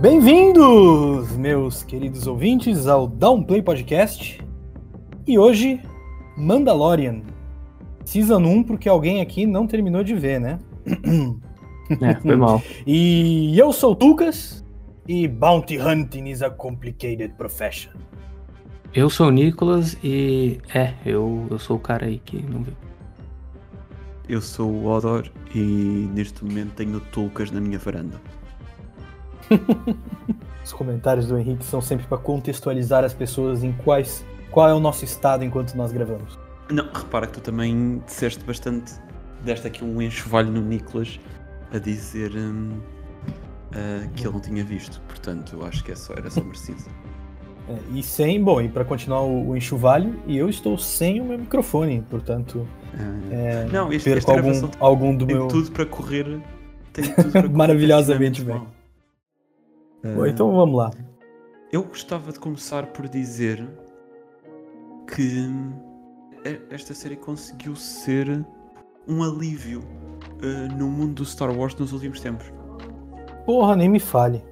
Bem-vindos, meus queridos ouvintes, ao Downplay Podcast. E hoje, Mandalorian. Season 1, porque alguém aqui não terminou de ver, né? É, foi mal. E eu sou o Tucas, e Bounty Hunting is a complicated profession. Eu sou o Nicolas e. É, eu, eu sou o cara aí que não viu. Eu sou o Odor e neste momento tenho Tulcas na minha varanda. Os comentários do Henrique são sempre para contextualizar as pessoas em quais, qual é o nosso estado enquanto nós gravamos. Não, repara que tu também disseste bastante, deste aqui um enxovalho no Nicolas a dizer hum, ah, que ele não tinha visto, portanto eu acho que é só, era só merecido. É, e sem, bom, e para continuar o, o enxovalho, e eu estou sem o meu microfone, portanto, Ah, é, Não, este- perco algum, algum do tem meu. tudo para correr. Tem tudo para correr Maravilhosamente mal. Bom, Ah, então vamos lá. Eu gostava de começar por dizer que esta série conseguiu ser um alívio uh, no mundo do Star Wars nos últimos tempos. Porra, nem me fale.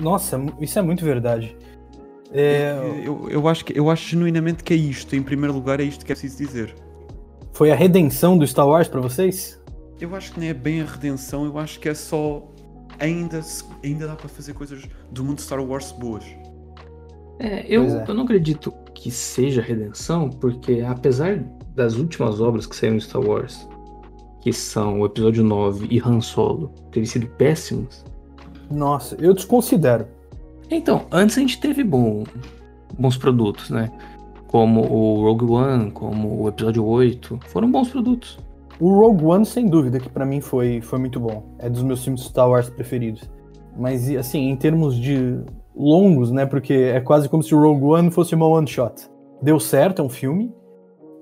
Nossa, isso é muito verdade. É, Eu, eu, acho que, eu acho genuinamente que é isto. Em primeiro lugar, é isto que é preciso dizer. foi a redenção do Star Wars para vocês? Eu acho que não é bem a redenção, eu acho que é só. Ainda, ainda dá para fazer coisas do mundo Star Wars boas. É, eu, é. eu não acredito que seja redenção, porque apesar das últimas obras que saíram de Star Wars, que são o episódio 9 e Han Solo, terem sido péssimos. Nossa, eu desconsidero. Então, antes a gente teve bom, bons produtos, né? Como o Rogue One, como o episódio 8. Foram bons produtos. O Rogue One, sem dúvida, que pra mim foi, foi muito bom. É dos meus filmes Star Wars preferidos. Mas, assim, em termos de longos, né? Porque é quase como se o Rogue One fosse uma one shot. Deu certo, é um filme.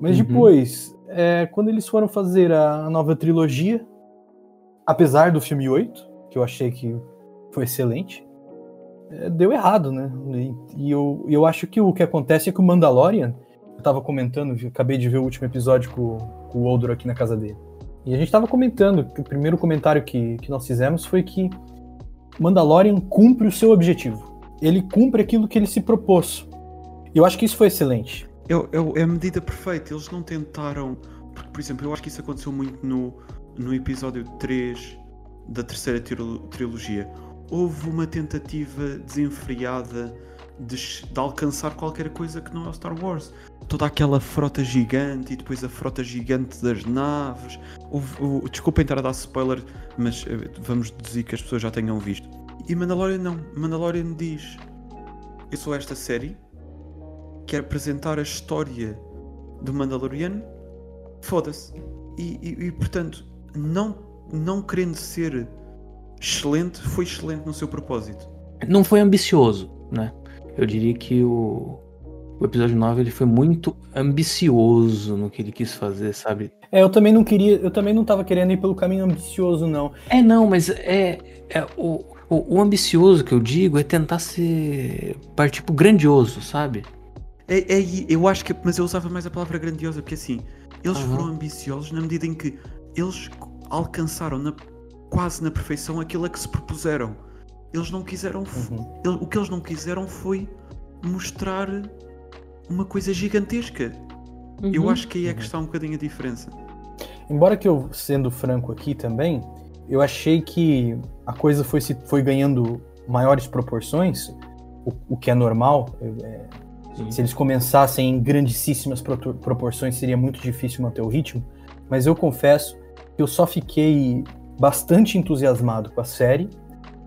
Mas Uhum. depois, é, quando eles foram fazer a nova trilogia, apesar do filme 8, que eu achei que foi excelente, é, deu errado, né? E, e eu, eu acho que o que acontece é que o Mandalorian, eu tava comentando, acabei de ver o último episódio com, com o Oldor aqui na casa dele. E a gente tava comentando, que o primeiro comentário que, que nós fizemos foi que Mandalorian cumpre o seu objetivo. Ele cumpre aquilo que ele se propôs. E eu acho que isso foi excelente. Eu, eu- é a medida perfeita. Eles não tentaram. Porque, por exemplo, eu acho que isso aconteceu muito no, no episódio 3 da terceira trilo- trilogia. Houve uma tentativa desenfreada de, de alcançar qualquer coisa que não é o Star Wars. Toda aquela frota gigante e depois a frota gigante das naves. Houve, desculpem estar a dar spoiler, mas eh, vamos deduzir que as pessoas já tenham visto. E Mandalorian não. Mandalorian diz: Eu sou esta série quer apresentar a história do Mandaloriano, foda-se. E, e- e, portanto, não, não querendo ser excelente, foi excelente no seu propósito. Não foi ambicioso, né? Eu diria que o, o episódio 9 ele foi muito ambicioso no que ele quis fazer, sabe? É, eu também não queria, eu também não tava querendo ir pelo caminho ambicioso, não. É, não, mas é, é o, o, o ambicioso que eu digo é tentar ser partir pro grandioso, sabe? É, é, eu acho que, mas eu usava mais a palavra grandiosa, porque assim, eles Aham. foram ambiciosos na medida em que eles alcançaram na- quase na perfeição aquilo a que se propuseram. Eles não quiseram. Uhum. ele- o que eles não quiseram foi mostrar uma coisa gigantesca. Eu Uhum. acho que aí é que Uhum. está um bocadinho a diferença. Embora que eu, sendo franco aqui também, eu achei que a coisa foi, se, foi ganhando maiores proporções, o, o que é normal. é, Sim. se eles começassem em grandíssimas proporções, seria muito difícil manter o ritmo. Mas eu confesso que eu só fiquei bastante entusiasmado com a série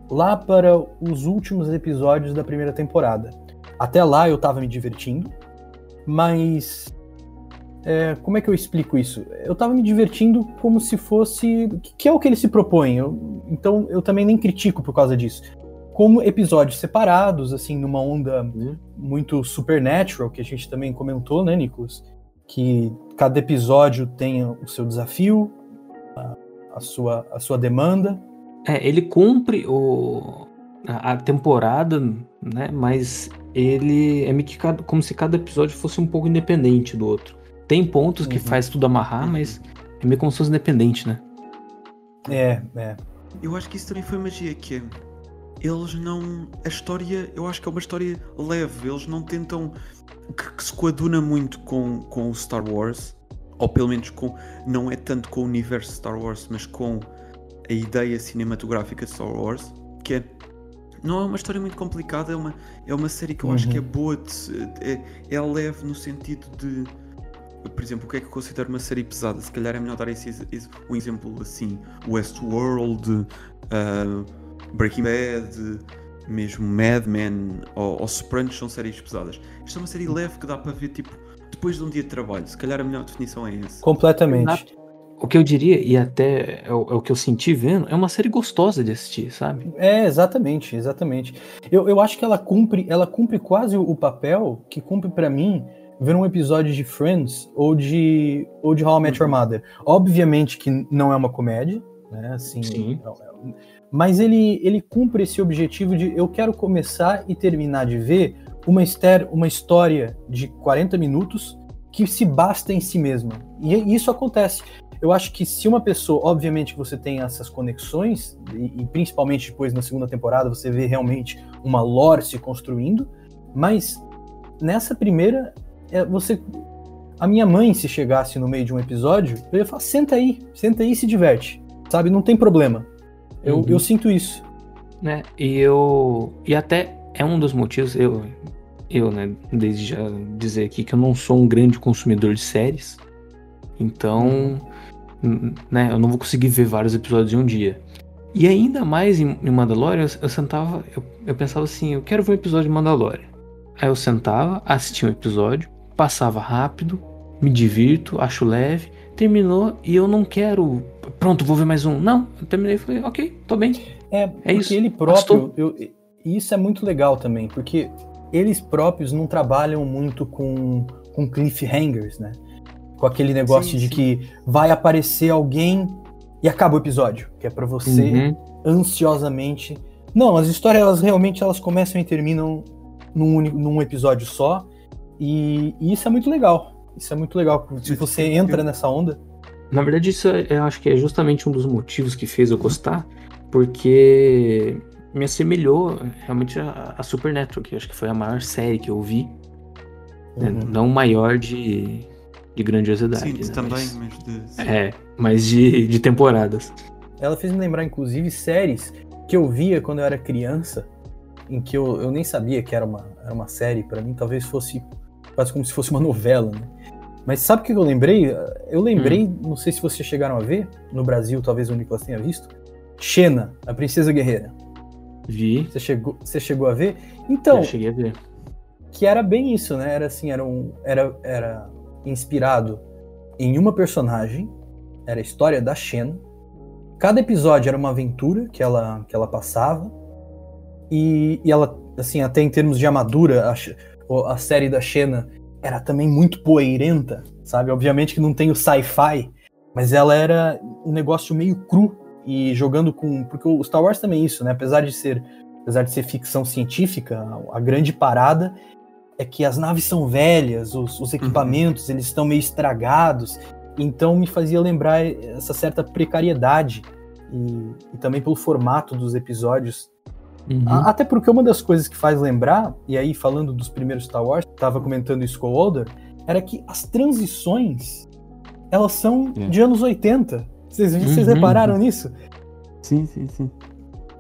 lá para os últimos episódios da primeira temporada. Até lá eu tava me divertindo, mas é, como é que eu explico isso? Eu tava me divertindo como se fosse. que é o que ele se propõe. eu- então eu também nem critico por causa disso. Como episódios separados, assim, numa onda Uhum. muito supernatural, que a gente também comentou, né, Nicolas? Que cada episódio tenha o seu desafio, a, a sua, a sua demanda. É, ele cumpre o, a, a temporada, né? Mas ele é meio que cada- como se cada episódio fosse um pouco independente do outro. Tem pontos que Uhum. faz tudo amarrar, mas é meio como se fosse independente, né? É, é. Eu acho que isso também foi magia, que é. eles não. A história, eu acho que é uma história leve. Eles não tentam. que, que se coaduna muito com, com o Star Wars. Ou pelo menos com. Não é tanto com o universo Star Wars, mas com a ideia cinematográfica de Star Wars. Que é. Não é uma história muito complicada, é uma, é uma série que eu acho que é Uhum. boa. de é, é leve no sentido de. Por exemplo, o que é que eu considero uma série pesada? Se calhar é melhor dar esse, esse- um exemplo assim: Westworld, uh, Breaking Bad, mesmo Mad Men ou, ou Sopranos são séries pesadas. Isto é uma série leve que dá para ver tipo depois de um dia de trabalho. Se calhar a melhor definição é essa. Completamente. O que eu diria, e até é o, é o que eu senti vendo, é uma série gostosa de assistir, sabe? É, exatamente, exatamente. Eu, eu acho que ela cumpre, ela cumpre quase o, papel que cumpre pra mim ver um episódio de Friends ou de ou de How I Met Your Mother. Obviamente que não é uma comédia, né? Assim, Sim. não é- mas ele ele cumpre esse objetivo de eu quero começar e terminar de ver uma, ester, uma história de 40 minutos que se basta em si mesma. E isso acontece. Eu acho que se uma pessoa, obviamente você tem essas conexões, e, e principalmente depois na segunda temporada você vê realmente uma lore se construindo, mas nessa primeira, é, você. A minha mãe, se chegasse no meio de um episódio, eu ia falar: senta aí, senta aí e se diverte. Sabe? Não tem problema. Eu, Uhum. eu sinto isso. né? E eu. E até é um dos motivos, eu, eu, né, desde já dizer aqui que eu não sou um grande consumidor de séries. Então, né, eu não vou conseguir ver vários episódios em um dia. E ainda mais em, em Mandalorian, eu, eu sentava, eu, eu pensava assim, eu quero ver um episódio de Mandalorian. Aí eu sentava, assistia um episódio, passava rápido, me divirto, acho leve, terminou e eu não quero. Pronto, vou ver mais um. Não, eu terminei e falei, ok, tô bem. É, porque isso. ele próprio. eu- e isso é muito legal também, porque eles próprios não trabalham muito com, com cliffhangers, né? Com aquele negócio Sim, de sim. que vai aparecer alguém e acaba o episódio, que é pra você Uhum. ansiosamente. Não, as histórias elas realmente elas começam e terminam num, num episódio só. E, e isso é muito legal. Isso é muito legal. Se você entra nessa onda. Na verdade, isso é- eu acho que é justamente um dos motivos que fez eu gostar, porque me assemelhou realmente a, a Supernatural, que eu acho que foi a maior série que eu vi. né? Uhum. Não maior de, de grandiosidade. Sim, né? também, Mas, mas de. é, mas de, de temporadas. Ela fez me lembrar, inclusive, séries que eu via quando eu era criança, em que eu, eu nem sabia que era uma, era uma série, pra mim talvez fosse quase como se fosse uma novela, né? Mas sabe o que eu lembrei? Eu lembrei, não sei se vocês chegaram a ver, no Brasil talvez o Nicolas tenha visto, Xena, a Princesa Guerreira. Vi, Você chegou, você chegou a ver? Então, já cheguei a ver. que era bem isso, né? Era assim, era, um, era, era inspirado em uma personagem, era a história da Shen. Cada episódio era uma aventura que ela, que ela passava. E, e ela, assim, até em termos de armadura, a, a série da Xena era também muito poeirenta, sabe? Obviamente que não tem o sci-fi, mas ela era um negócio meio cru e jogando com. Porque o Star Wars também é isso, né? Apesar de ser, apesar de ser ficção científica, a grande parada é que as naves são velhas, os, os equipamentos eles estão meio estragados, então me fazia lembrar essa certa precariedade e, e também pelo formato dos episódios Uhum. a- Até porque uma das coisas que faz lembrar, e aí falando dos primeiros Star Wars, tava comentando isso com o Older, era que as transições, elas são É. de anos 80. Vocês, vocês Uhum. repararam nisso? Sim, sim, sim.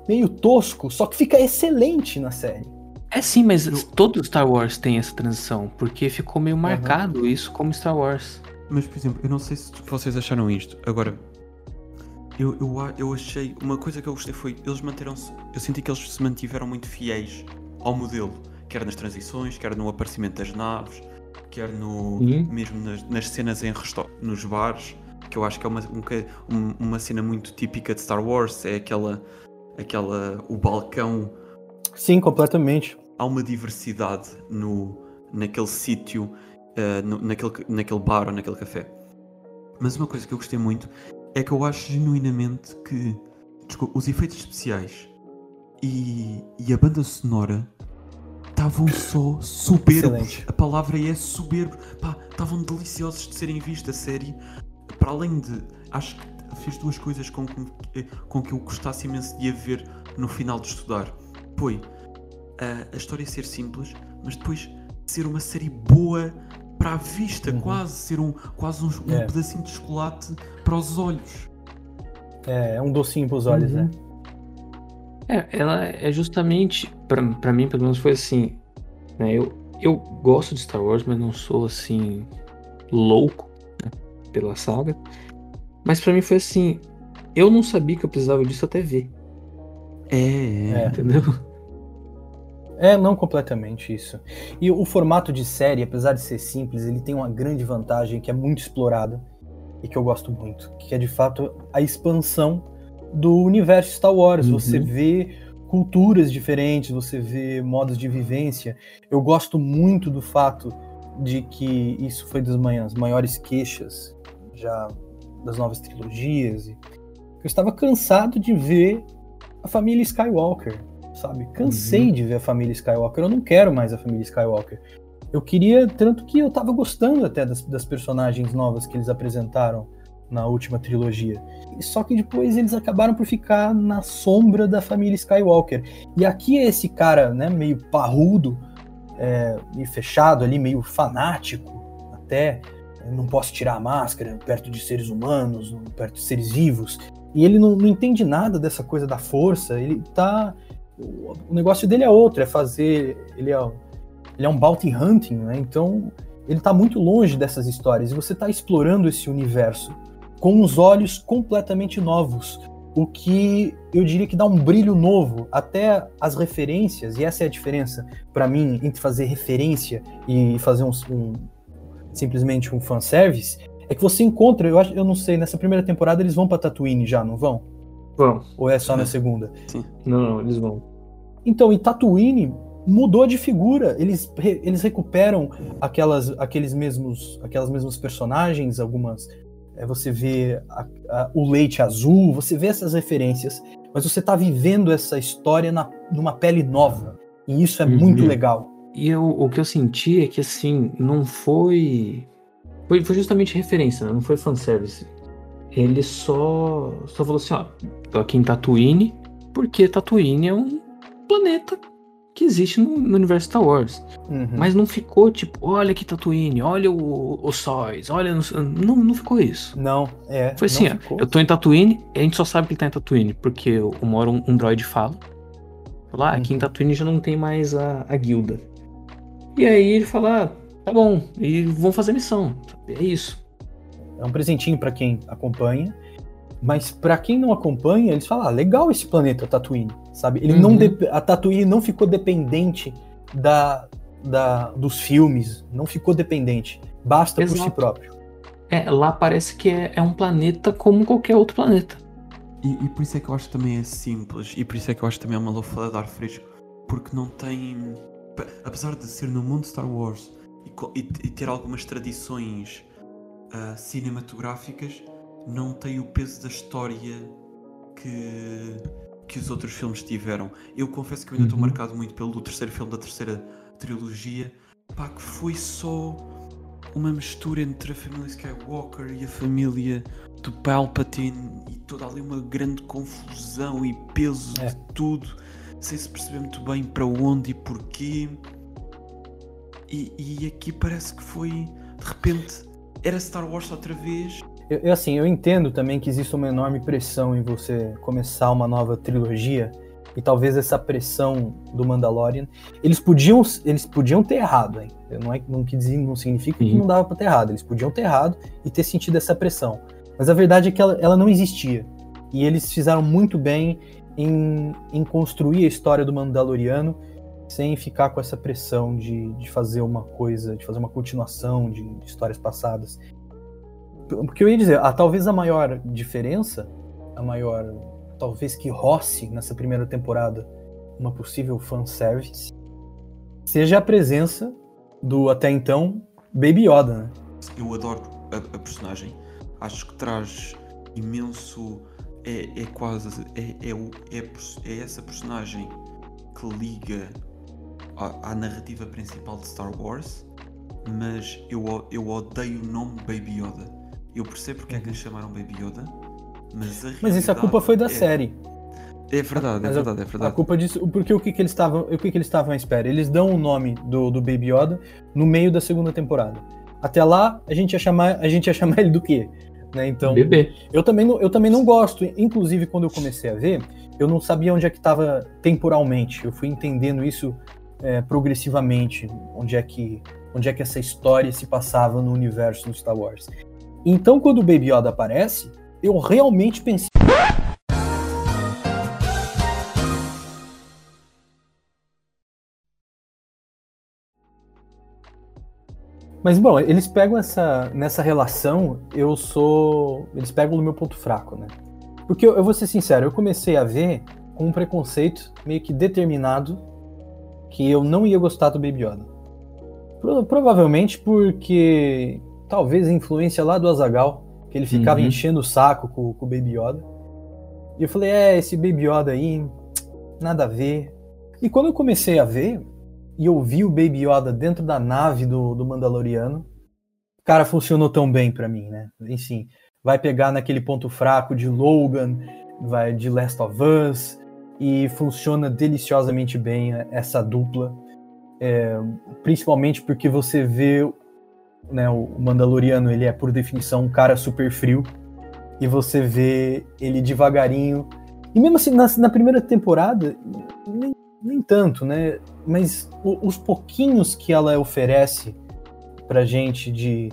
Meio tosco, só que fica excelente na série. É sim, mas Eu- todo Star Wars tem essa transição, porque ficou meio marcado isso como Star Wars. Mas, por exemplo, eu não sei se vocês acharam isto. Agora, eu, eu, eu achei. Uma coisa que eu gostei foi. Eles manteram-se. Eu senti que eles se mantiveram muito fiéis ao modelo. Quer nas transições, quer no aparecimento das naves, quer no. Sim. mesmo nas, nas cenas em resto- nos bares. Que eu acho que é uma, um um- uma cena muito típica de Star Wars. É aquela. aquela o balcão Sim, completamente. Há uma diversidade no, naquele sítio, eh, no- naquele, naquele bar ou naquele café. Mas uma coisa que eu gostei muito é que eu acho genuinamente que desculpa, os efeitos especiais e, e a banda sonora estavam só soberbos. Excelente. A palavra é soberbo. Pá, estavam deliciosos de serem vistos a série. Para além de. Acho que fez duas coisas com, que- com que eu gostasse imenso de a ver no final de estudar. foi a, a história ser simples, mas depois ser uma série boa para a vista, Uhum. quase ser um, quase um, um É. pedacinho de chocolate para os olhos. É, é um docinho pros olhos, Uhum. né? É, ela é justamente, pra, pra mim, pelo menos foi assim, né? Eu, eu gosto de Star Wars, mas não sou assim louco né, pela saga. Mas pra mim foi assim, eu não sabia que eu precisava disso até ver, É, É. entendeu? É, não completamente isso. E o formato de série, apesar de ser simples, ele tem uma grande vantagem que é muito explorada e que eu gosto muito, que é de fato a expansão do universo Star Wars. Uhum. Você vê culturas diferentes, você vê modos de vivência. Eu gosto muito do fato de que isso foi das manhãs maiores queixas já das novas trilogias. Eu estava cansado de ver a família Skywalker, sabe? Cansei de ver a família Skywalker. Eu não quero mais a família Skywalker. Eu queria, tanto que eu tava gostando até das, das personagens novas que eles apresentaram na última trilogia. Só que depois eles acabaram por ficar na sombra da família Skywalker. E aqui é esse cara, né, meio parrudo, é, meio fechado ali, meio fanático, até. Não posso tirar a máscara perto de seres humanos, perto de seres vivos. E ele não, não entende nada dessa coisa da força. Ele tá. O o negócio dele é outro, é fazer. Ele é, ele é um bounty hunting, né? Então ele tá muito longe dessas histórias. E você tá explorando esse universo com os olhos completamente novos. O que eu diria que dá um brilho novo, até as referências, e essa é a diferença para mim entre fazer referência e fazer um, um simplesmente um fanservice, é que você encontra, eu acho, eu não sei, nessa primeira temporada eles vão para Tatooine já, não vão? Vão. Ou é só É. na segunda? Não, não, eles vão. Então, em Tatooine mudou de figura. Eles, re- eles recuperam aquelas, aqueles mesmos, aquelas mesmas personagens, algumas. é, você vê a- a- o leite azul, você vê essas referências, mas você tá vivendo essa história na, numa pele nova. E isso é Uhum. muito legal. E eu, o que eu senti é que assim, não foi. Foi, foi justamente referência, né? não foi fanservice. Ele só, só falou assim: ó, tô aqui em Tatooine, porque Tatooine é um planeta que existe no, no universo Star Wars. Uhum. Mas não ficou tipo, olha que Tatooine, olha o, os sóis, olha. Não, não, ficou isso. Não, é. Foi assim, ó, eu tô em Tatooine, e a gente só sabe que ele tá em Tatooine, porque uma hora um, um droid fala. Fala, ah, aqui em Uhum. Tatooine já não tem mais a, a guilda. E aí ele fala, ah, tá bom, e vão fazer missão. É isso. É um presentinho pra quem acompanha. Mas pra quem não acompanha, eles falam: ah, legal esse planeta Tatooine, sabe? Ele não Uhum. dep- a Tatooine não ficou dependente da, da dos filmes, não ficou dependente. Basta por si Exato. próprio. É, lá parece que é, é um planeta como qualquer outro planeta. E, e por isso é que eu acho que também é simples, e por isso é que eu acho que também é uma lufada de ar fresco, porque não tem. Apesar de ser no mundo Star Wars e, e- e ter algumas tradições ah, cinematográficas, não tem o peso da história que, que os outros filmes tiveram. Eu confesso que eu ainda estou Uhum. marcado muito pelo terceiro filme da terceira trilogia, pá, que foi só uma mistura entre a família Skywalker e a família do Palpatine e toda ali uma grande confusão e peso É. de tudo, sem se perceber muito bem para onde e porquê. E, e aqui parece que foi de repente era Star Wars outra vez. Eu, eu, assim, eu entendo também que existe uma enorme pressão em você começar uma nova trilogia. E talvez essa pressão do Mandalorian. Eles podiam, eles podiam ter errado, hein? Não, é, não, não significa que Sim. não dava pra ter errado. Eles podiam ter errado e ter sentido essa pressão. Mas a verdade é que ela, ela não existia. E eles fizeram muito bem em, em construir a história do Mandaloriano sem ficar com essa pressão de, de fazer uma coisa, de fazer uma continuação de, de histórias passadas. Porque eu ia dizer, ah, talvez a maior diferença, a maior, talvez que roce nessa primeira temporada uma possível fanservice, seja a presença do até então Baby Yoda, né? Eu adoro a, a personagem. Acho que traz imenso. É, é quase. É, é, é, a é essa personagem que liga à, à narrativa principal de Star Wars. Mas eu, eu odeio o nome Baby Yoda. Eu percebo porque é que lhe chamaram Baby Yoda. Mas, a Mas isso a culpa foi da é- série. É verdade, é Mas a- verdade, é A verdade. culpa disso, porque o que, que eles estavam, o que, que eles estavam à espera? Eles dão o nome do, do Baby Yoda no meio da segunda temporada. Até lá, a gente ia chamar, a gente ia chamar ele do quê? Né? Então, Bebê. eu também, não, eu também não gosto. Inclusive, quando eu comecei a ver, eu não sabia onde é que estava temporalmente. Eu fui entendendo isso é, progressivamente, onde é que onde é que essa história se passava no universo do Star Wars. Então, quando o Baby Yoda aparece, eu realmente pensei Mas bom, eles pegam essa nessa relação, eu sou, eles pegam no meu ponto fraco, né? Porque eu, eu vou ser sincero, eu comecei a ver com um preconceito meio que determinado que eu não ia gostar do Baby Yoda. Pro- provavelmente porque talvez influência lá do Azagal, que ele ficava Uhum. enchendo o saco com, com o Baby Yoda. E eu falei, é, esse Baby Yoda aí, nada a ver. E quando eu comecei a ver, e eu vi o Baby Yoda dentro da nave do, do Mandaloriano, cara, funcionou tão bem pra mim, né? Enfim, vai pegar naquele ponto fraco de Logan, vai de Last of Us, e funciona deliciosamente bem essa dupla. É, principalmente porque você vê né, o Mandaloriano, ele é por definição um cara super frio, e você vê ele devagarinho. E mesmo assim, na, na primeira temporada, nem, nem tanto, né? Mas o- os pouquinhos que ela oferece pra gente de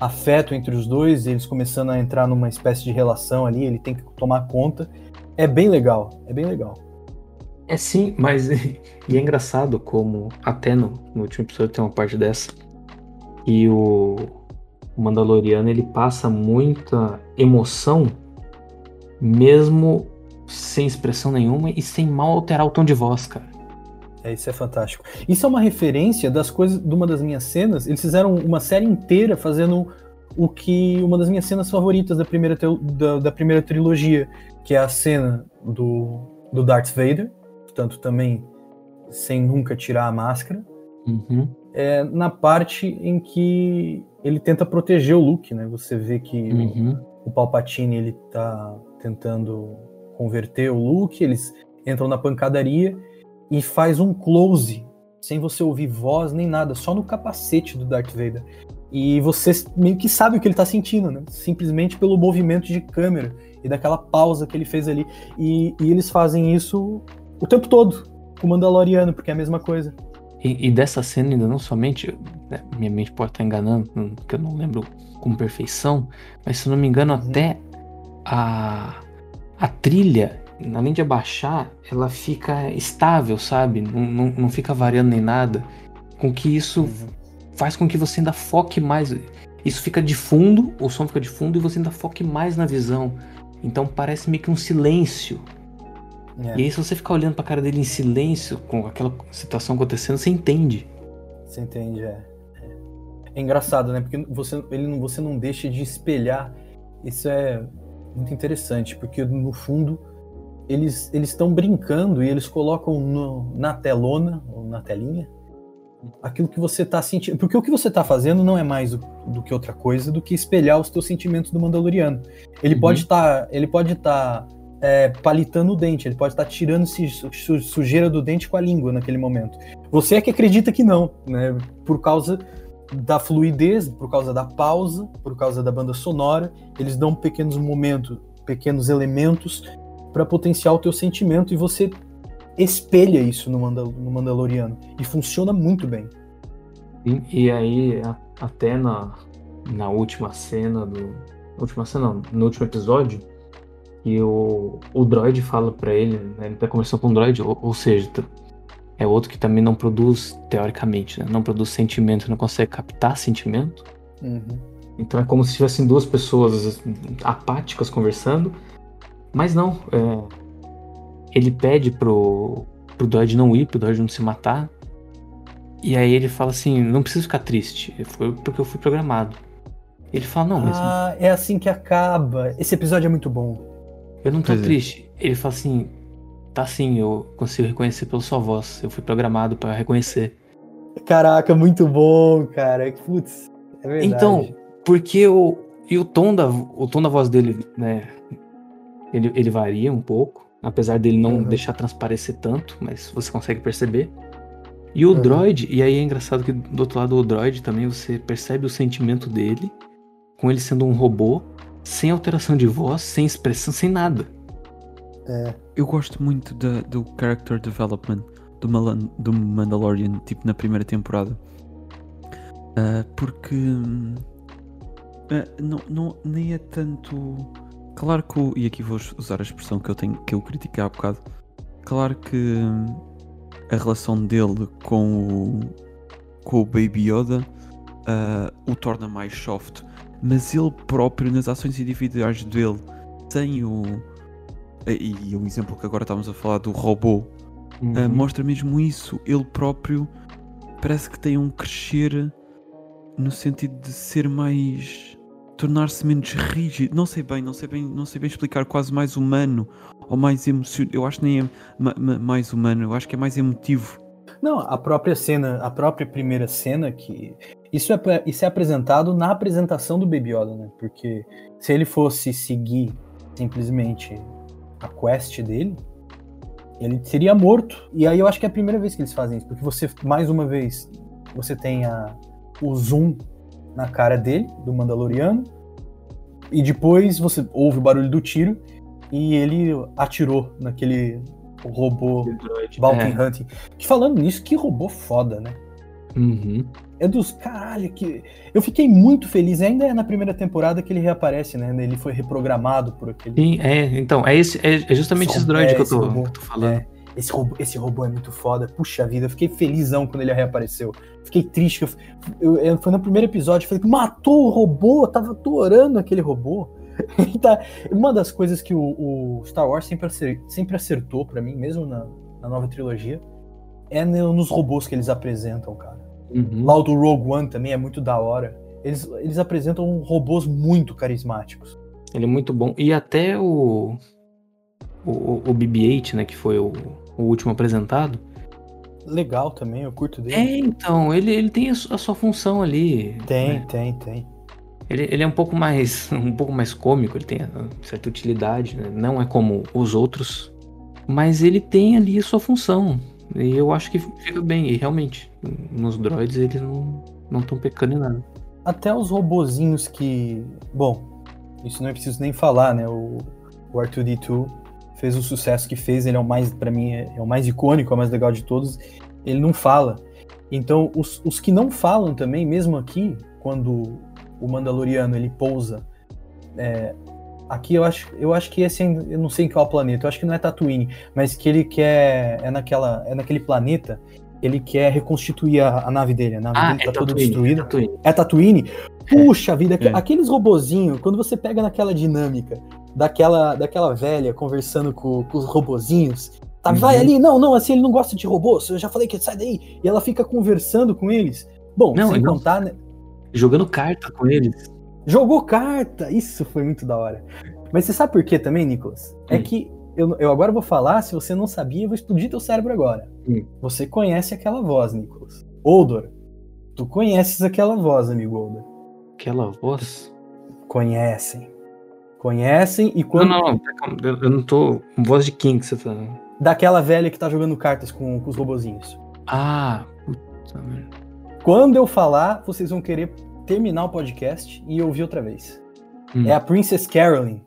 afeto entre os dois, eles começando a entrar numa espécie de relação ali, ele tem que tomar conta, é bem legal, é bem legal. É sim, mas e é engraçado como até no, no último episódio tem uma parte dessa e o, o Mandaloriano ele passa muita emoção mesmo sem expressão nenhuma e sem mal alterar o tom de voz, cara. É, isso é fantástico. Isso é uma referência das coisas de uma das minhas cenas. Eles fizeram uma série inteira fazendo o que uma das minhas cenas favoritas da primeira, da, da primeira trilogia, que é a cena do, do Darth Vader, portanto também sem nunca tirar a máscara, Uhum. é na parte em que ele tenta proteger o Luke, né? Você vê que Uhum. o Palpatine ele tá tentando converter o Luke, eles entram na pancadaria e faz um close, sem você ouvir voz nem nada, só no capacete do Darth Vader. E você meio que sabe o que ele tá sentindo, né? Simplesmente pelo movimento de câmera e daquela pausa que ele fez ali. E, e eles fazem isso o tempo todo com o Mandaloriano, porque é a mesma coisa. E, e dessa cena ainda não somente, né, minha mente pode estar enganando, porque eu não lembro com perfeição, mas se não me engano Uhum. até a, a trilha, além de abaixar, ela fica estável, sabe? Não, não, não fica variando nem nada. Com que isso faz com que você ainda foque mais. Isso fica de fundo, o som fica de fundo e você ainda foque mais na visão. Então parece meio que um silêncio. É, E aí, se você ficar olhando pra cara dele em silêncio, com aquela situação acontecendo, você entende. Você entende, é. É engraçado, né? Porque você, ele, não- você não deixa de espelhar. Isso é muito interessante, porque no fundo eles eles estão brincando e eles colocam no- na telona, ou na telinha, aquilo que você tá sentindo. Porque o que você tá fazendo não é mais do, do que outra coisa do que espelhar os teus sentimentos do Mandaloriano. Ele Uhum. pode estar. ele pode estar. é, palitando o dente, ele pode estar tirando su- su- sujeira do dente com a língua naquele momento. Você é que acredita que não, né? Por causa da fluidez, por causa da pausa, por causa da banda sonora, eles dão pequenos momentos, pequenos elementos para potenciar o teu sentimento e você espelha isso no, Mandal no Mandaloriano e funciona muito bem. E, e aí, a- até na, na última cena do. Última cena, não, no último episódio, que o, o droid fala pra ele, né, ele tá conversando com o droid, ou, ou seja, é outro que também não produz, teoricamente, né, não produz sentimento, não consegue captar sentimento. Então é como se tivessem duas pessoas apáticas conversando, mas não. é, ele pede pro, pro droid não ir, pro droid não se matar. E aí ele fala assim, não precisa ficar triste, foi porque eu fui programado. Ele fala, não, mas Ah, é assim que acaba. Esse episódio é muito bom. eu não tô Pois é. triste. Ele fala assim, tá sim, eu consigo reconhecer pela sua voz, eu fui programado pra reconhecer. Caraca, muito bom, cara. Putz, é verdade. Então, porque o. E o tom da, o tom da voz dele, né? Ele, ele varia um pouco. Apesar dele não Uhum. deixar transparecer tanto, mas você consegue perceber. E o Uhum. droid, e aí é engraçado que do outro lado do droid também você percebe o sentimento dele, com ele sendo um robô, sem alteração de voz, sem expressão, sem nada. Eu gosto muito da- do character development do, Malan- do Mandalorian, tipo na primeira temporada. Ah, porque ah, não, não, nem é tanto. Claro que o, e aqui vou usar a expressão que eu tenho que eu critiquei há bocado. Claro que hum, a relação dele com o, com o Baby Yoda ah, o torna mais soft. Mas ele próprio, nas ações individuais dele, sem o. E, o exemplo que agora estamos a falar do robô Uh, Uhum. mostra mesmo isso. Ele próprio parece que tem um crescer no sentido de ser mais. Tornar-se menos rígido. Não sei bem, não sei bem, não sei bem explicar, quase mais humano ou mais emocional. Eu acho que nem é ma- ma- mais humano, eu acho que é mais emotivo. Não, a própria cena, a própria primeira cena que isso é isso é apresentado na apresentação do Baby Yoda, né? Porque se ele fosse seguir simplesmente a quest dele, ele seria morto. E aí eu acho que é a primeira vez que eles fazem isso, porque você mais uma vez você tem a, o zoom na cara dele, do Mandaloriano, e depois você ouve o barulho do tiro e ele atirou naquele robô. Bounty É. Hunting. Que falando nisso, que robô foda, né? Uhum. É dos caralho que. Eu fiquei muito feliz, ainda é na primeira temporada que ele reaparece, né? Ele foi reprogramado por aquele. Sim, é, então, é, esse, é, justamente Esse esse droid é, que, eu tô, que eu tô falando. É, esse, robô, esse robô é muito foda. Puxa vida, eu fiquei felizão quando ele reapareceu. Fiquei triste. Eu, eu, eu- foi no primeiro episódio, falei, matou o robô, eu tava adorando aquele robô. Tá- Uma das coisas que o, o Star Wars sempre, acer- sempre acertou pra mim, mesmo na, na nova trilogia, é no- nos robôs que eles apresentam, cara. Uhum. Lá o do Rogue One também é muito da hora. Eles, eles apresentam robôs muito carismáticos. Ele é muito bom. E até o. O, o BB-8, né, que foi o, o último apresentado. Legal também, eu curto dele. É, então, ele, ele tem a, su- a sua função ali. Tem, né? tem, tem. Ele, ele é um pouco mais um pouco mais cômico, ele tem certa utilidade, né? Não é como os outros, mas ele tem ali a sua função. E eu acho que fica bem. E realmente, nos droids eles não não estão pecando em nada. Até os robozinhos que. Bom, isso não é preciso nem falar, né? O, o R2D2 fez o sucesso que fez, ele é o mais, para mim, é, é o mais icônico, é o mais legal de todos. Ele não fala. Então, os, os que não falam também, mesmo aqui, quando o Mandaloriano ele pousa. é, aqui eu acho, eu acho que esse ainda- eu não sei em qual planeta, eu acho que não é Tatooine, mas que ele quer é naquela é naquele planeta, ele quer reconstituir a, a nave dele, a nave Ah, dele é tá toda Tatooine, é destruída. Tatooine. É Tatooine? Puxa vida, É. aqueles robozinhos, quando você pega naquela dinâmica daquela, daquela velha conversando com, com os robozinhos, tá, Uhum. vai ali, não, não, assim, ele não gosta de robôs, eu já falei que sai daí, e ela fica conversando com eles. Bom, Não, sem não- contar, né, Jogando carta com eles. jogou carta, isso foi muito da hora. Mas você sabe por quê também, Nicolas? É Hum. que eu, eu agora vou falar, se você não sabia, eu vou explodir teu cérebro agora. Hum. Você conhece aquela voz, Nicolas. Oldor, tu conheces aquela voz, amigo Oldor. Aquela voz. Conhecem. Conhecem e quando. não, não. Eu, eu não tô. Voz de quem que você tá. Daquela velha que tá jogando cartas com, com os robozinhos. Ah, puta merda. Quando eu falar, vocês vão querer terminar o podcast e ouvir outra vez. Hum. É a Princess Carolyn,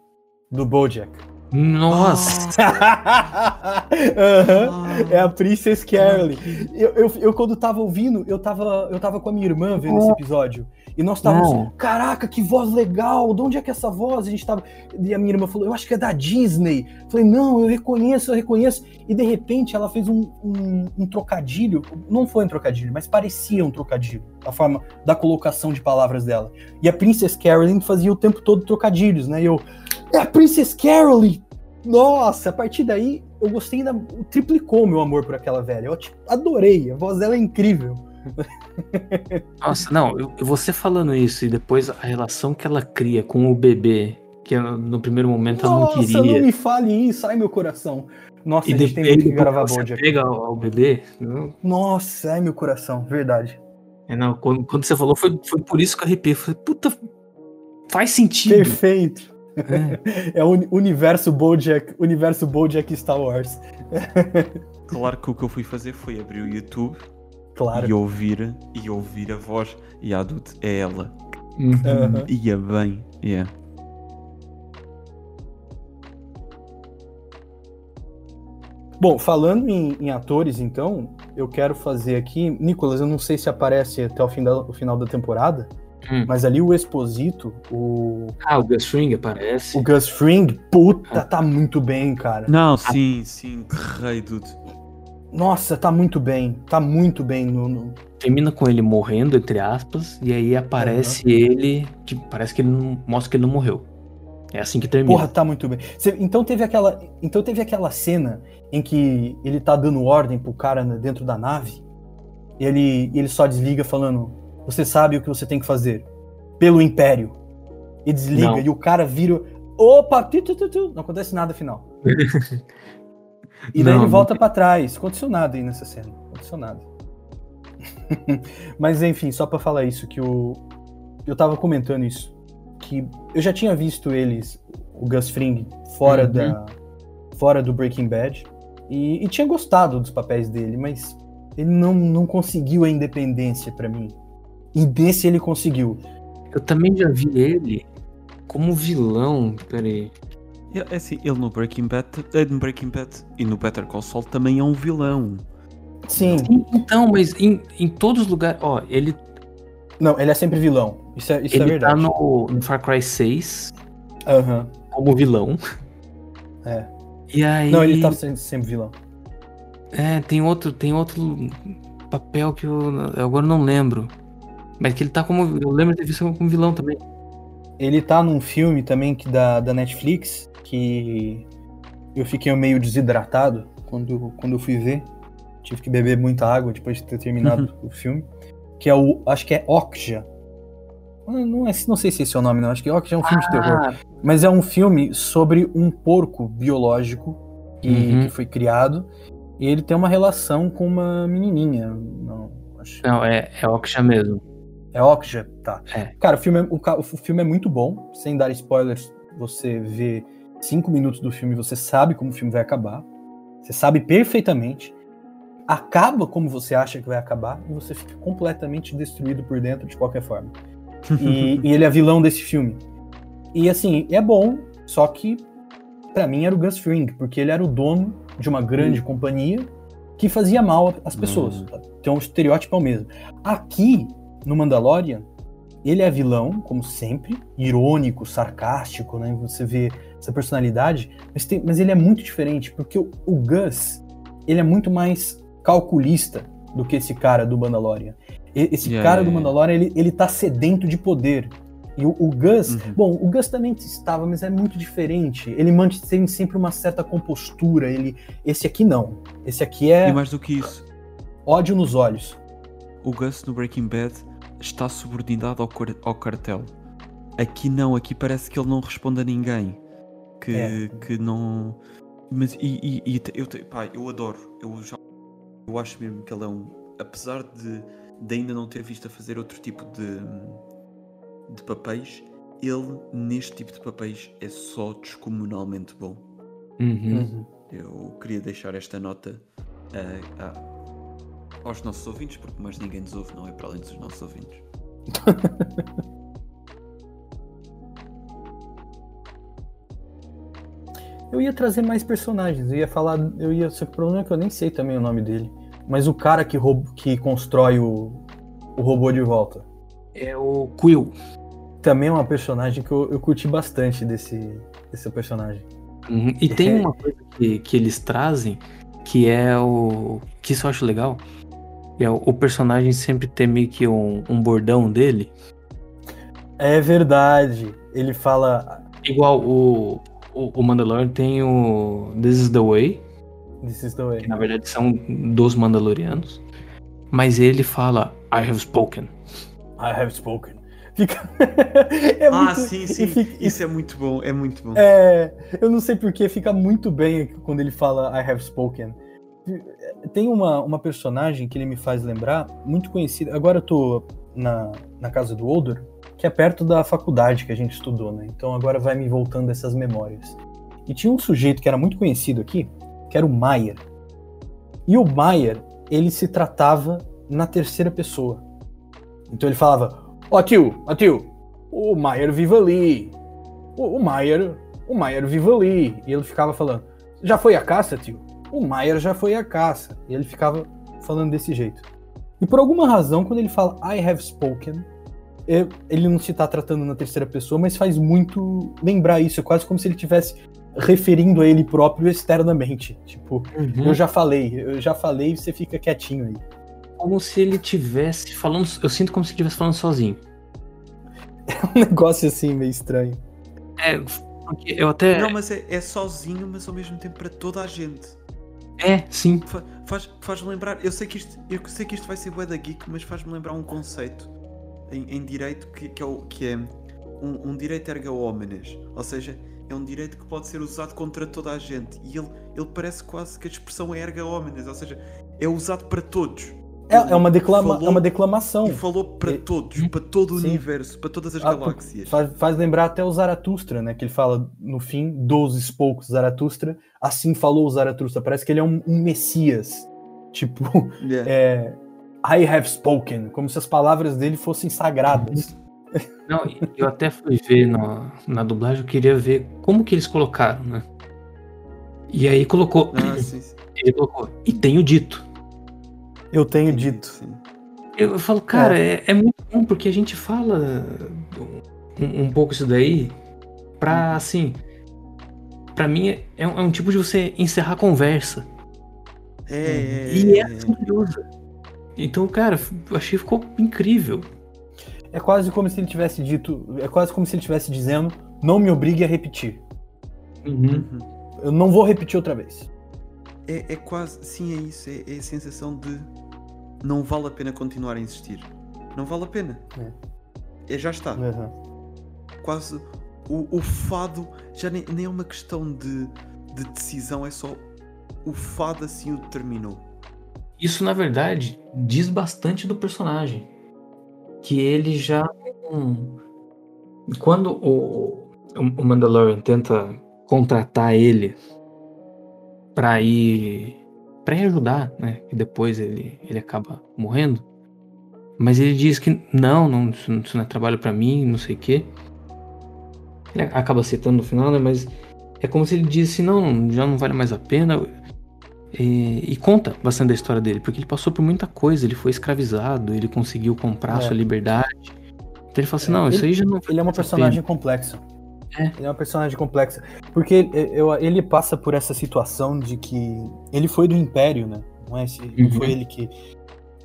do Bojack. Nossa! Aham, É a Princess Carolyn. Eu, eu, eu, quando tava ouvindo, eu tava, eu tava com a minha irmã vendo esse episódio. E nós távamos, Não. caraca, que voz legal, de onde é que é essa voz? A gente tava. E a minha irmã falou, eu acho que é da Disney. Eu falei, não, eu reconheço, eu reconheço. E de repente ela fez um, um, um trocadilho. Não foi um trocadilho, mas parecia um trocadilho. A forma da colocação de palavras dela. E a Princess Carolyn fazia o tempo todo trocadilhos, né? E eu, é a Princess Carolyn! Nossa, a partir daí eu gostei ainda, triplicou o meu amor por aquela velha. Eu adorei, a voz dela é incrível. Nossa, não, eu- você falando isso e depois a relação que ela cria com o bebê, que no, primeiro momento ela não Nossa, queria. não me fale isso, ai meu coração. Nossa, E a gente tem que gravar Bojack. pega ao, ao bebê. não- Nossa, ai meu coração, verdade. é, não, quando, quando você falou, foi, foi por isso que eu arrepiei. Falei, puta, faz sentido. Perfeito. É o uni- universo Bojack, universo Bojack Star Wars. Claro que o que eu fui fazer foi abrir o YouTube Claro. e ouvir e ouvir a voz. E a adulto é ela. Uhum. Ia bem. Yeah. Bom, falando em, em atores, então, eu quero fazer aqui. Nicolas, eu não sei se aparece até o, fim da- o final da temporada, Hum. mas ali o Exposito, o, Ah, o Gus Fring aparece. o Gus Fring, puta, Ah. tá muito bem, cara. Não, sim, sim. Que rei, dude. Nossa, tá muito bem. Tá muito bem no. no- Termina com ele morrendo, entre aspas, e aí aparece ele, que parece que ele não, mostra que ele não morreu. É assim que termina. Porra, tá muito bem. Então teve aquela. Então teve aquela cena em que ele tá dando ordem pro cara na- dentro da nave. E ele, ele só desliga falando: Você sabe o que você tem que fazer. Pelo Império. E desliga, Não. e o cara vira. Opa! Tu, tu, tu. Não acontece nada afinal. E daí Não, ele volta pra trás. Aconteceu nada aí nessa cena. Aconteceu nada. Mas enfim, só pra falar isso, que o. Eu tava comentando isso. Que eu já tinha visto eles, o Gus Fring, fora, Uhum. da, fora do Breaking Bad. E, e tinha gostado dos papéis dele, mas ele não, não conseguiu a independência pra mim. E desse ele conseguiu. Eu também já vi ele como vilão. Peraí. É é assim, ele no Breaking Bad, eh, no Breaking Bad e no Better Call Saul também é um vilão. Sim, Então, mas em, em todos os lugares. Ó, ele, não, ele é sempre vilão. Isso é, isso é ele tá verdade. no, no Far Cry 6 Aham. como vilão. É. E aí. Não, ele tá sendo sempre vilão. É, tem outro, tem outro papel que eu, eu agora não lembro. Mas que ele tá como. Eu lembro de ter visto como vilão também. Ele tá num filme também que da, da Netflix que eu fiquei meio desidratado quando, quando eu fui ver. Tive que beber muita água depois de ter terminado o filme. Que é o. Acho que é Okja. Ah, Não, é, não sei se esse é o nome, não. Acho que Okja é um filme de terror. Ah, Mas é um filme sobre um porco biológico que, Uhum. que foi criado. E ele tem uma relação com uma menininha. Não, acho. não, é, é Oksha mesmo. É Okja? Tá. É. Cara, o filme é, o, o filme é muito bom. Sem dar spoilers, você vê cinco minutos do filme, você sabe como o filme vai acabar. Você sabe perfeitamente. Acaba como você acha que vai acabar e você fica completamente destruído por dentro de qualquer forma. E, e ele é vilão desse filme. E assim, é bom, só que pra mim era o Gus Fring, porque ele era o dono de uma grande companhia que fazia mal às pessoas. Hum. Então o estereótipo é o mesmo. Aqui, no Mandalorian, ele é vilão, como sempre, irônico, sarcástico, né? Você vê essa personalidade, mas, tem- mas ele é muito diferente, porque o, o Gus, ele é muito mais calculista do que esse cara do Mandalorian. E- Esse Yeah, cara yeah, do yeah. Mandalorian, ele, ele tá sedento de poder. E o, o Gus, Uhum. bom, o Gus também estava, mas é muito diferente. Ele mantém sempre uma certa compostura. Ele, esse aqui não. Esse aqui é E mais do que isso, ódio nos olhos. o Gus no Breaking Bad está subordinado ao, ao cartel. Aqui não, aqui parece que ele não responde a ninguém. Que, É. que não. Mas e, e- e eu, pá, eu adoro. Eu, já, eu acho mesmo que ele é um. Apesar de, de ainda não ter visto a fazer outro tipo de, de papéis, ele neste tipo de papéis é só descomunalmente bom. Uhum. Eu queria deixar esta nota eh, a- aos nossos ouvintes, porque mais ninguém nos ouve, não é? Para além dos nossos ouvintes. Eu ia trazer mais personagens, eu ia falar, eu ia, só que o problema é que eu nem sei também o nome dele. Mas o cara que, roub, que constrói o, o robô de volta. É o Quill. Também é uma personagem que eu, eu curti bastante desse, desse personagem. Uhum. E tem É. uma coisa que, que eles trazem que é o. que isso eu acho legal. É o, o personagem sempre ter meio que um, um bordão dele. É verdade. Ele fala Igual o, o, o Mandalorian tem o This is the Way, This is the way. que na verdade são dos Mandalorianos. Mas ele fala I have spoken. I have spoken. Fica. é ah, muito- sim, sim. fica- Isso é muito bom, é muito bom. É, eu não sei porque fica muito bem quando ele fala I have spoken. Tem uma, uma personagem que ele me faz lembrar, muito conhecida. Agora eu tô na, na casa do Oldor, que é perto da faculdade que a gente estudou, né? Então agora vai me voltando essas memórias. E tinha um sujeito que era muito conhecido aqui, que era o Maier. E o Maier, ele se tratava na terceira pessoa. Então ele falava: Ó oh, tio, ó oh, tio, o Maier vive ali. O, o Maier, o Maier vive ali. E ele ficava falando: Já foi a caça, tio? O Maier já foi a caça. E ele ficava falando desse jeito. E por alguma razão, quando ele fala I have spoken, ele não se está tratando na terceira pessoa, mas faz muito lembrar isso. É quase como se ele tivesse referindo a ele próprio externamente. Tipo, uhum. eu já falei, eu já falei, você fica quietinho aí. Como se ele tivesse falando. Eu sinto como se ele estivesse falando sozinho. É um negócio assim meio estranho. É, porque eu até. Não, mas é, é sozinho, mas ao mesmo tempo para toda a gente. É, sim. Fa faz, faz lembrar. Eu sei que isto, eu sei que isto vai ser bué da geek, mas faz-me lembrar um conceito em, em direito que, que, é, o, que é um, um direito erga omnes. Ou seja, é um direito que pode ser usado contra toda a gente. E ele, ele parece quase que a expressão é erga omnes, ou seja, é usado para todos. É, é, uma, declama, falou, é uma declamação. E falou para todos, para todo o Sim. universo, para todas as ah, galáxias. Faz, faz, lembrar até o Zaratustra, né? Que ele fala no fim, dos poucos Zaratustra, assim falou o Zaratustra. Parece que ele é um, um messias. Tipo, yeah. é, I have spoken, como se as palavras dele fossem sagradas. Não, eu até fui ver na, na dublagem, eu queria ver como que eles colocaram, né? E aí colocou. Ah, sim, sim. Ele colocou, e tenho dito. Eu tenho dito. Sim. Eu falo, cara, é. É, é. muito bom porque a gente fala um, um pouco isso daí pra, assim. Pra mim é, é um, tipo de você encerrar a conversa. É. E é maravilhoso. Então, cara, achei que ficou incrível. É quase como se ele tivesse dito. É quase como se ele estivesse dizendo: não me obrigue a repetir. Uhum. Eu não vou repetir outra vez. É, é quase. Sim, é isso. É, é, a sensação de. Não vale a pena continuar a insistir. Não vale a pena. É. é já está. Uhum. Quase. O, o fado já nem, nem é uma questão de, de decisão, é só o fado assim o determinou. Isso, na verdade, diz bastante do personagem que ele já. Quando o, o Mandalorian tenta contratar ele para ir para ir ajudar, né? E depois ele, ele acaba morrendo. Mas ele diz que não, não isso, não é trabalho para mim, não sei o quê. Ele acaba aceitando no final, né? Mas é como se ele disse, não, já não vale mais a pena. E, e, conta bastante da história dele, porque ele passou por muita coisa, ele foi escravizado, ele conseguiu comprar é. sua liberdade. Então ele fala assim, não, ele, isso aí já não. Ele é uma personagem complexa. É. Ele é uma personagem complexa. Porque ele, ele passa por essa situação de que ele foi do Império, né? Não é? Esse, uhum. Foi ele que.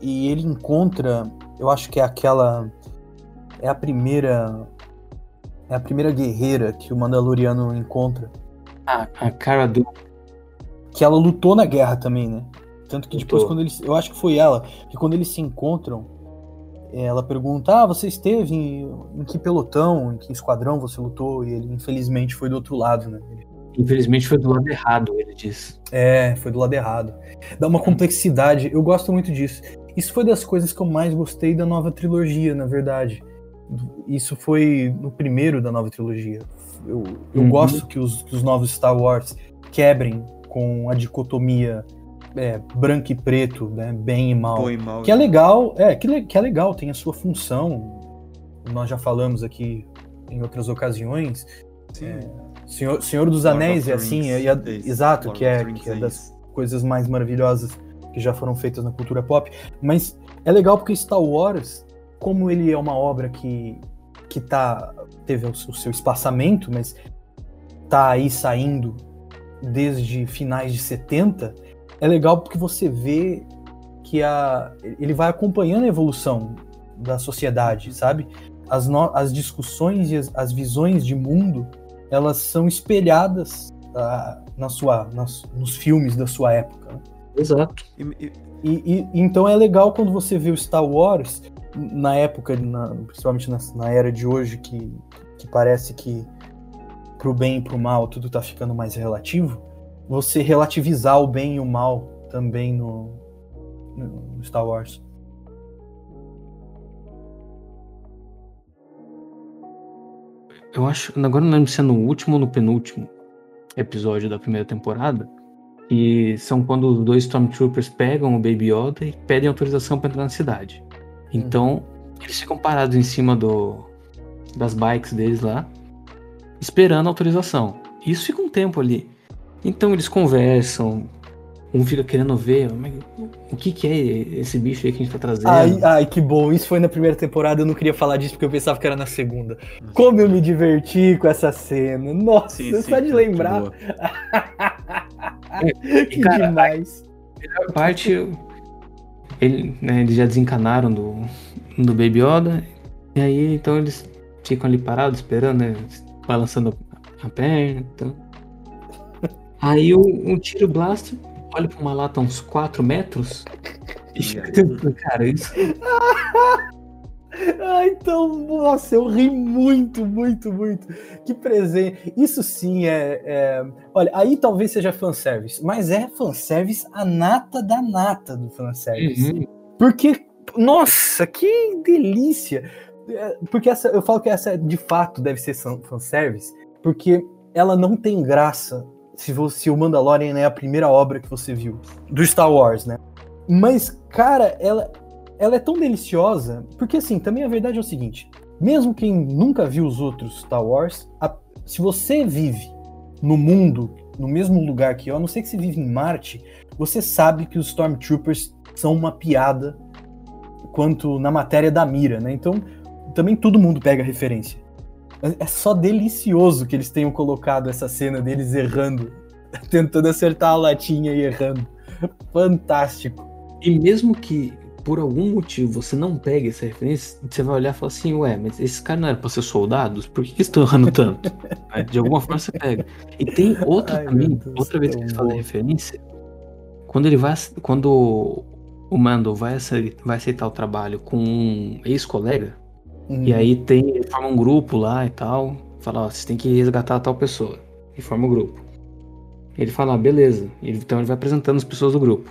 E ele encontra, eu acho que é aquela. É a primeira. É a primeira guerreira que o Mandaloriano encontra. Ah, a cara do que ela lutou na guerra também, né? Tanto que depois, quando eles. Eu acho que foi ela, que quando eles se encontram, ela pergunta: Ah, você esteve em, em que pelotão, em que esquadrão você lutou? E ele, infelizmente, foi do outro lado, né? Infelizmente foi do lado errado, ele diz. É, foi do lado errado. Dá uma complexidade, eu gosto muito disso. Isso foi das coisas que eu mais gostei da nova trilogia, na verdade. Isso foi no primeiro da nova trilogia. Eu, eu uhum. gosto que os, que os novos Star Wars quebrem com a dicotomia é, branco e preto, né, bem e mal, e mal que é legal, é que, que é legal, tem a sua função. Nós já falamos aqui em outras ocasiões. É, Senhor, Senhor dos Lord Anéis é assim, é, é, exato, que é, que é das coisas mais maravilhosas que já foram feitas na cultura pop. Mas é legal porque Star Wars, como ele é uma obra que que tá teve o seu espaçamento, mas tá aí saindo desde finais de 70, é legal porque você vê que a, ele vai acompanhando a evolução da sociedade, sabe? As, no, as discussões e as, as, visões de mundo, elas são espelhadas uh, na sua, nas, nos filmes da sua época. Né? Exato. E, e, e, então é legal quando você vê o Star Wars, na época, na, principalmente na, na, era de hoje, que, que parece que pro bem e pro mal tudo tá ficando mais relativo, você relativizar o bem e o mal também no, no Star Wars. Eu acho, agora não lembro se é no último ou no penúltimo episódio da primeira temporada, e são quando os dois Stormtroopers pegam o Baby Yoda e pedem autorização para entrar na cidade. Uhum. Então, eles ficam parados em cima do das bikes deles lá, esperando a autorização. Isso fica um tempo ali. Então eles conversam, um fica querendo ver o que, que é esse bicho aí que a gente tá trazendo. Ai, ai, que bom. Isso foi na primeira temporada, eu não queria falar disso porque eu pensava que era na segunda. Como eu me diverti com essa cena. Nossa, Sim, só sim, de lembrar. que Cara, demais. A parte. Ele, né, eles já desencanaram do, do Baby Yoda. E aí, então eles ficam ali parados, esperando, né? Balançando a perna. Então. Aí o, um tiro blaster olha pra uma lata uns 4 metros. E cara, isso. Ah, então, nossa, eu ri muito, muito, muito. Que presente. Isso sim é, é- Olha, aí talvez seja fanservice, mas é fanservice a nata da nata do fanservice. Uhum. Porque, nossa, que delícia! É, Porque essa, eu falo que essa de fato deve ser fan- fanservice, porque ela não tem graça se, você, o Mandalorian é a primeira obra que você viu do Star Wars, né? Mas, cara, ela, ela é tão deliciosa, porque assim, também a verdade é o seguinte: mesmo quem nunca viu os outros Star Wars, a- se você vive no mundo, no mesmo lugar que eu, a não ser que você vive em Marte, você sabe que os Stormtroopers são uma piada quanto na matéria da mira, né? Então, também todo mundo pega referência. É- É só delicioso que eles tenham colocado essa cena deles errando, tentando acertar a latinha e errando. Fantástico. E mesmo que por algum motivo você não pegue essa referência, você vai olhar e falar assim, ué, mas esses caras não eram pra ser soldados? Por que que eles estão errando tanto? De alguma forma você pega. E tem outra Ai, também, outra vez que eles fazem referência, quando ele vai. Quando o Mando vai aceitar, vai aceitar o trabalho com um ex-colega, Hum. e aí tem, forma um grupo lá e tal, fala, ó, vocês têm que resgatar tal pessoa. E forma o grupo. Ele fala, ah, beleza. Ele- então ele vai apresentando as pessoas do grupo.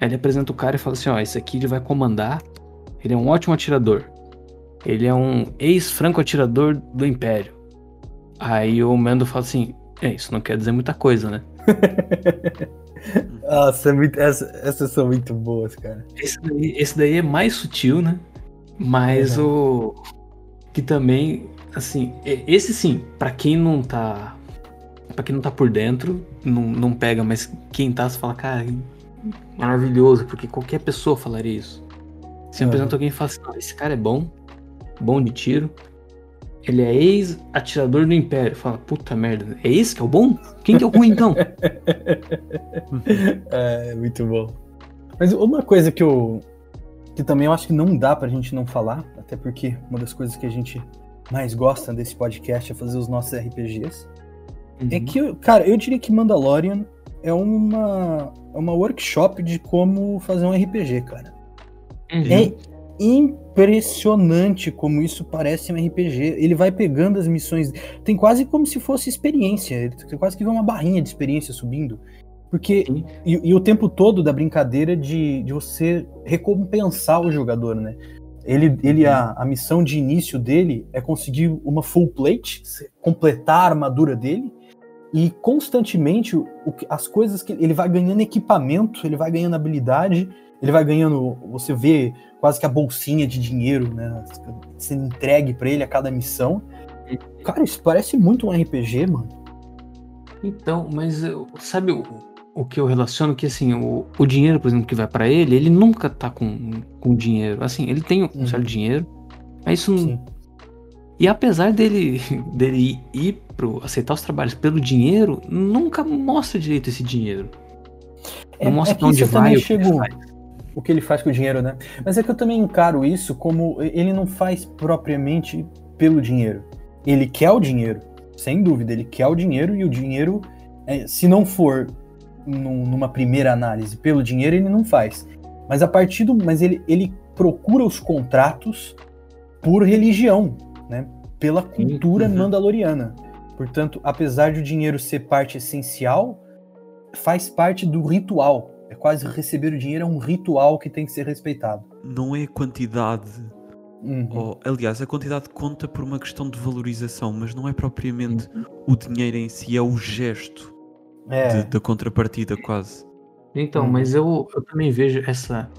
Aí ele apresenta o cara e fala assim, ó, esse aqui ele vai comandar. Ele é um ótimo atirador. Ele é um ex-franco atirador do Império. Aí o Mando fala assim, é, isso não quer dizer muita coisa, né? Nossa, é muito- essa- essas são muito boas, cara. Esse daí, esse daí é mais sutil, né? Mas o. Que também, assim, esse sim, pra quem não tá. Pra quem não tá por dentro, não, não pega, mas quem tá, você fala, cara, maravilhoso, porque qualquer pessoa falaria isso. Se Aham. apresenta alguém e fala assim, "Não, esse cara é bom, bom de tiro. Ele é ex-atirador do Império. Fala, puta merda, é esse que é o bom? Quem que é o ruim então? É, muito bom. Mas uma coisa que eu. Que também eu acho que não dá pra gente não falar, até porque uma das coisas que a gente mais gosta desse podcast é fazer os nossos RPGs. É que, cara, eu diria que Mandalorian é uma, é uma workshop de como fazer um RPG, cara. Uhum. É impressionante como isso parece um RPG. Ele vai pegando as missões. Tem quase como se fosse experiência. Tem quase que vê uma barrinha de experiência subindo. Porque. E, e o tempo todo da brincadeira de, de você recompensar o jogador, né? Ele, ele a, a missão de início dele é conseguir uma full plate, completar a armadura dele. E constantemente o, as coisas que ele vai ganhando equipamento, ele vai ganhando habilidade, ele vai ganhando. Você vê quase que a bolsinha de dinheiro, né? Sendo entregue pra ele a cada missão. Cara, isso parece muito um RPG, mano. Então, mas eu- sabe o, o que eu relaciono? Que assim, o, o dinheiro, por exemplo, que vai pra ele, ele nunca tá com, com dinheiro. Assim, ele tem um Uhum. certo dinheiro, mas isso não. Sim. E apesar dele, dele ir pro aceitar os trabalhos pelo dinheiro, nunca mostra direito esse dinheiro. Não mostra que pra onde vai, o que ele faz. o que ele faz com o dinheiro, né? Mas é que eu também encaro isso como ele não faz propriamente pelo dinheiro. Ele quer o dinheiro, sem dúvida, ele quer o dinheiro e o dinheiro, é, se não for numa primeira análise pelo dinheiro, ele não faz. Mas a partir do, mas ele, ele procura os contratos por religião, né? Pela cultura uhum. mandaloriana. Portanto, apesar de o dinheiro ser parte essencial, faz parte do ritual. É quase receber o dinheiro é um ritual que tem que ser respeitado. Não é quantidade Uhum. Ou, aliás, a quantidade conta por uma questão de valorização, mas não é propriamente o dinheiro em si, é o gesto É, de- da contrapartida, quase. Então, Uhum. mas eu, eu também vejo essa.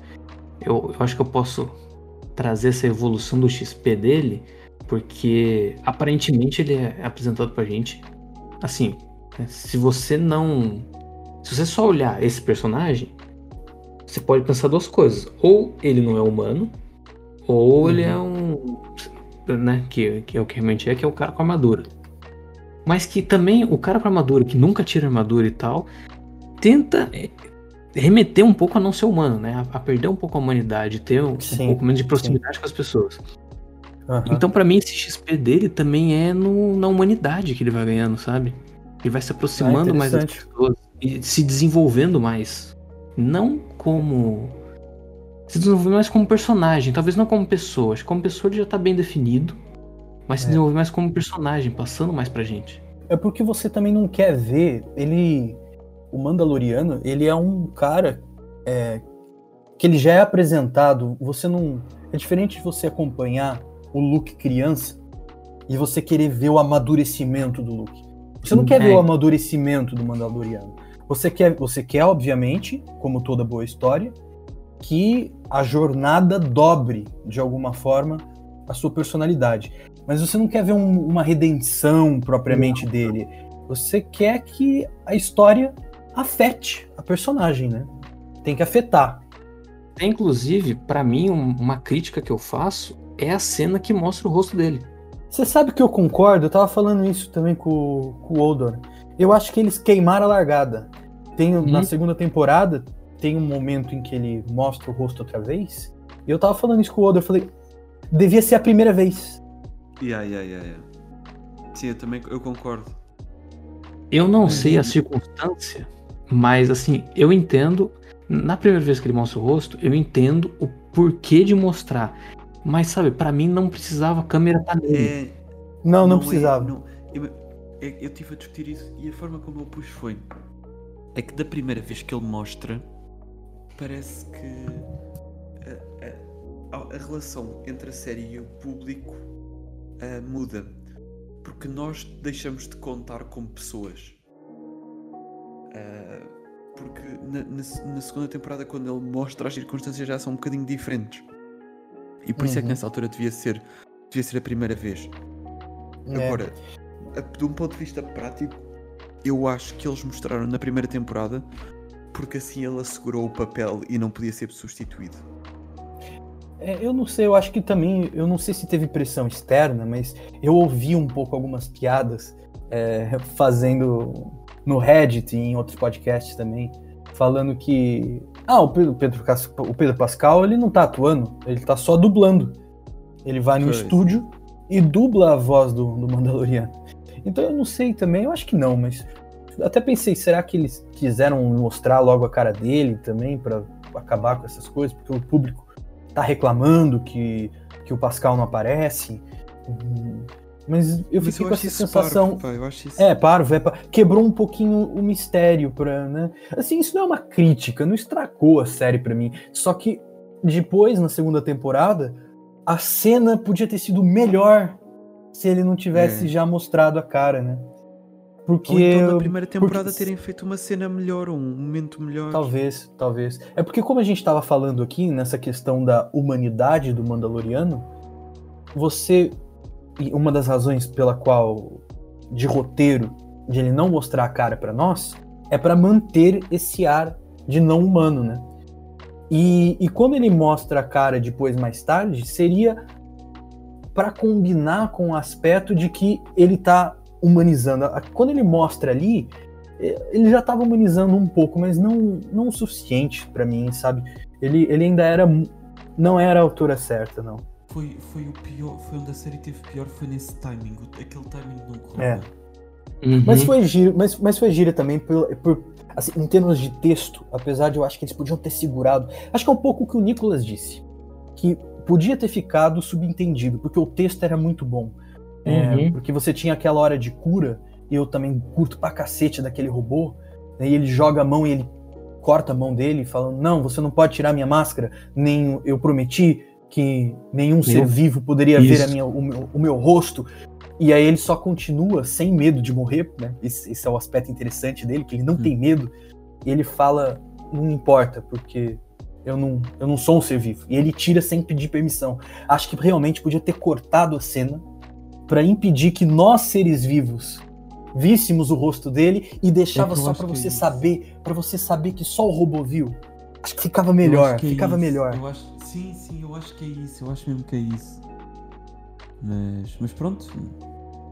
Eu, eu acho que eu posso trazer essa evolução do XP dele, porque aparentemente ele é apresentado pra gente. Assim, né, se você não. Se você só olhar esse personagem, você pode pensar duas coisas. Ou ele não é humano, ou ele é um. Né, que, que é o que realmente é, que é o cara com armadura. Mas que também o cara com armadura, que nunca tira armadura e tal, tenta é, remeter um pouco a não ser humano, né? A, a perder um pouco a humanidade, ter um, um Sim, pouco menos de proximidade com as pessoas. aham. Então, pra mim, esse XP dele também é no, na humanidade que ele vai ganhando, sabe? Ele vai se aproximando mais das Ah, pessoas e se desenvolvendo mais. Não como. Se desenvolver mais como personagem, talvez não como pessoa. Acho que como pessoa ele já tá bem definido. Mas se É. desenvolver mais como personagem, passando mais pra gente. É porque você também não quer ver ele. O Mandaloriano, ele é um cara é, que ele já é apresentado. Você não. É diferente de você acompanhar o Luke criança e você querer ver o amadurecimento do Luke. Você não quer ver é. o amadurecimento do Mandaloriano. Você quer, você quer, obviamente, como toda boa história, que a jornada dobre, de alguma forma, a sua personalidade. Mas você não quer ver um- uma redenção propriamente dele. Você quer que a história afete a personagem, né? Tem que afetar. É, Inclusive, pra mim, um- uma crítica que eu faço é a cena que mostra o rosto dele. Você sabe que eu concordo? Eu tava falando isso também com, com o Oldor. Eu acho que eles queimaram a largada. Tem, Na Uhum. segunda temporada, tem um momento em que ele mostra o rosto outra vez. E eu tava falando isso com o Oldor. Eu falei, devia ser a primeira vez. Yeah, yeah, yeah, yeah. Sim, eu também eu concordo. Eu não Uhum. sei a circunstância, mas assim, eu entendo. Na primeira vez que ele mostra o rosto, eu entendo o porquê de mostrar. Mas sabe, pra mim não precisava a câmera estar nele. É, Não, não, é- precisava. não. eu, é- eu tive a discutir isso e a forma como eu pus foi. É que da primeira vez que ele mostra, parece que a, a- a relação entre a série e o público ah, muda. Porque nós deixamos de contar como pessoas. Ah, porque na, na na segunda temporada, quando ele mostra, as circunstâncias já são um bocadinho diferentes. E por isso é que Uhum. nessa altura devia ser, devia ser a primeira vez. É. Agora, a- de um ponto de vista prático, eu acho que eles mostraram na primeira temporada porque assim ele assegurou o papel e não podia ser substituído. É, eu não sei, eu acho que também, eu não sei se teve pressão externa, mas eu ouvi um pouco algumas piadas é, fazendo no Reddit e em outros podcasts também, falando que ah, o Pedro, Pedro o Pedro Pascal ele não tá atuando, ele tá só dublando. Ele vai no Pois. estúdio e dubla a voz do, do Mandaloriano. Então eu não sei também, eu acho que não, mas até pensei, será que eles quiseram mostrar logo a cara dele também pra acabar com essas coisas, porque o público tá reclamando que, que o Pascal não aparece. Mas eu Mas fiquei com acho essa sensação. parvo, eu isso... É, parvo, é, quebrou um pouquinho o mistério pra, né? Assim, isso não é uma crítica, não estragou a série pra mim. Só que depois, na segunda temporada, a cena podia ter sido melhor se ele não tivesse É. já mostrado a cara, né? Porque. Ou então na primeira temporada porque- terem feito uma cena melhor, um momento melhor. Talvez, talvez. É porque como a gente estava falando aqui nessa questão da humanidade do Mandaloriano, você e uma das razões pela qual de roteiro de ele não mostrar a cara pra nós é pra manter esse ar de não humano, né? E, e quando ele mostra a cara depois mais tarde, seria pra combinar com o aspecto de que ele tá humanizando. Quando ele mostra ali, eh, ele já tava humanizando um pouco, mas não, não o suficiente pra mim, sabe? Ele, ele ainda era. Não era a altura certa, não. Foi, foi o pior, foi onde a série teve pior, foi nesse timing. o- Aquele timing não correu. É. Uhum. Mas foi giro, mas, mas foi gira também por, por- assim, em termos de texto, apesar de eu acho que eles podiam ter segurado. Acho que é um pouco o que o Nicolas disse. Que podia ter ficado subentendido, porque o texto era muito bom. É, Uhum. porque você tinha aquela hora de cura, e eu também curto pra cacete daquele robô, né, e ele joga a mão e ele corta a mão dele, falando: Não, você não pode tirar minha máscara, nem eu prometi que nenhum ser vivo poderia Isso. ver a minha, o, meu, o meu rosto. E aí ele só continua sem medo de morrer, né? Esse, esse é o aspecto interessante dele, que ele não Hum. tem medo. E ele fala, não importa, porque eu não, eu não sou um ser vivo. E ele tira sem pedir permissão. Acho que realmente podia ter cortado a cena para impedir que nós seres vivos víssemos o rosto dele e deixava É só para é você isso. saber, para você saber que só o robô viu. Acho que ficava melhor, que é ficava isso. melhor. Eu acho, sim, sim, eu acho que é isso. Eu acho mesmo que é isso. Mas, mas pronto.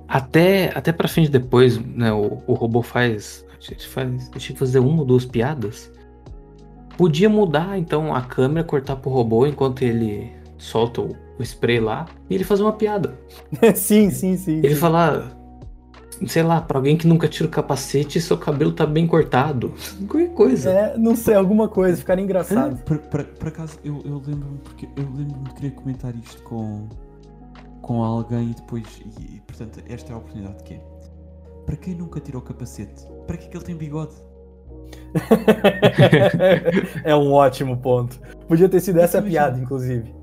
Até, até pra frente depois, né, o, o robô faz. A gente faz. Deixa eu fazer uma ou duas piadas. Podia mudar, então, a câmera, cortar pro robô enquanto ele solta o, o spray lá e ele fazer uma piada. sim, sim, sim. Ele sim. falar, sei lá, pra alguém que nunca tira o capacete, seu cabelo tá bem cortado. Qualquer coisa. É, não sei, alguma coisa, ficar engraçado. Por, por, acaso, eu, eu lembro-me porque eu lembro-me de querer comentar isto com, com alguém e depois. E, e, portanto, esta é a oportunidade que é. Para quem nunca tirou o capacete, para que é que ele tem bigode? é um ótimo ponto. Podia ter sido essa a Imagina. piada, inclusive.